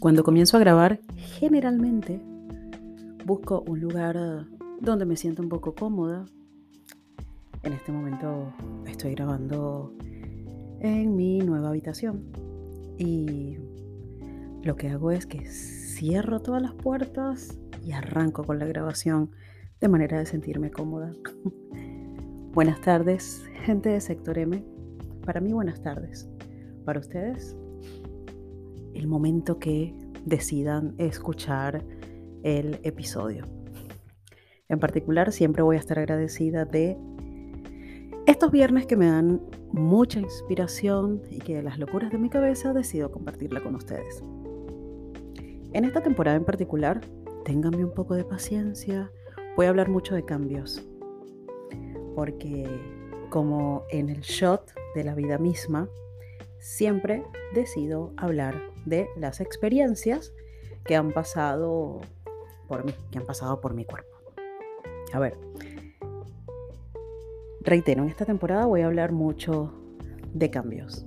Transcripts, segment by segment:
Cuando comienzo a grabar, generalmente busco un lugar eh, donde me sienta un poco cómoda. En este momento estoy grabando en mi nueva habitación y lo que hago es que cierro todas las puertas y arranco con la grabación de manera de sentirme cómoda. buenas tardes, gente de Sector M. Para mí, buenas tardes. Para ustedes, el momento que decidan escuchar el episodio. En particular, siempre voy a estar agradecida de estos viernes que me dan mucha inspiración y que de las locuras de mi cabeza decido compartirla con ustedes. En esta temporada en particular, ténganme un poco de paciencia, voy a hablar mucho de cambios, porque como en el shot de la vida misma, siempre decido hablar de las experiencias que han pasado por mí, que han pasado por mi cuerpo. A ver, reitero, en esta temporada voy a hablar mucho de cambios.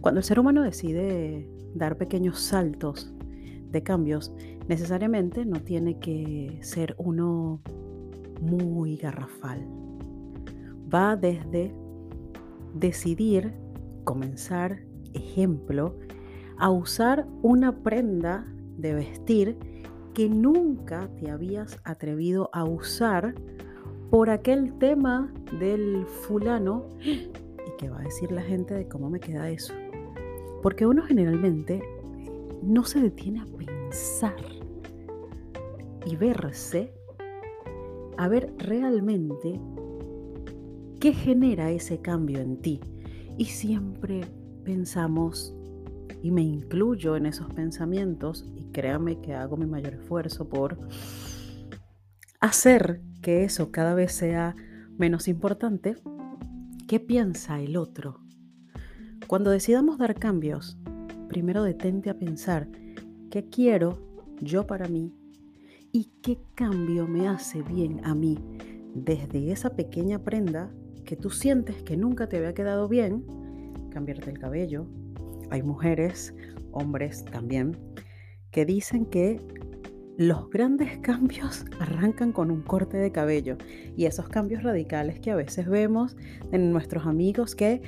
Cuando el ser humano decide dar pequeños saltos de cambios, necesariamente no tiene que ser uno muy garrafal. Va desde decidir comenzar, ejemplo, a usar una prenda de vestir que nunca te habías atrevido a usar por aquel tema del fulano y qué va a decir la gente de cómo me queda eso. Porque uno generalmente no se detiene a pensar y verse a ver realmente qué genera ese cambio en ti. Y siempre pensamos, y me incluyo en esos pensamientos, y créame que hago mi mayor esfuerzo por hacer que eso cada vez sea menos importante, ¿qué piensa el otro? Cuando decidamos dar cambios, primero detente a pensar qué quiero yo para mí y qué cambio me hace bien a mí desde esa pequeña prenda que tú sientes que nunca te había quedado bien, cambiarte el cabello. Hay mujeres, hombres también, que dicen que los grandes cambios arrancan con un corte de cabello y esos cambios radicales que a veces vemos en nuestros amigos que,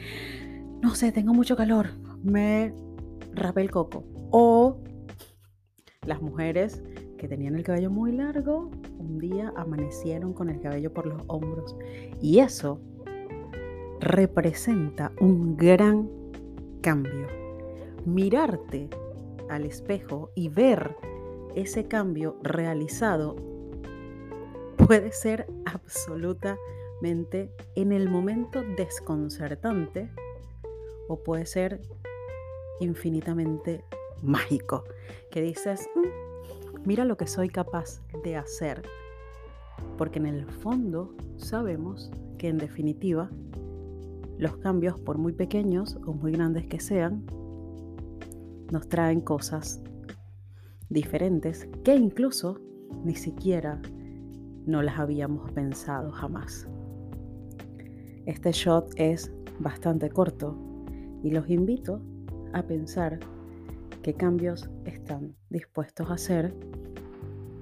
no sé, tengo mucho calor, me rapé el coco. O las mujeres que tenían el cabello muy largo, un día amanecieron con el cabello por los hombros. Y eso representa un gran cambio. Mirarte al espejo y ver ese cambio realizado puede ser absolutamente en el momento desconcertante o puede ser infinitamente mágico, que dices, mm, mira lo que soy capaz de hacer, porque en el fondo sabemos que en definitiva los cambios, por muy pequeños o muy grandes que sean, nos traen cosas diferentes que incluso ni siquiera no las habíamos pensado jamás. Este shot es bastante corto y los invito a pensar qué cambios están dispuestos a hacer,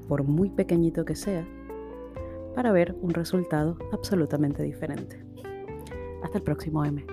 por muy pequeñito que sea, para ver un resultado absolutamente diferente. Hasta el próximo M.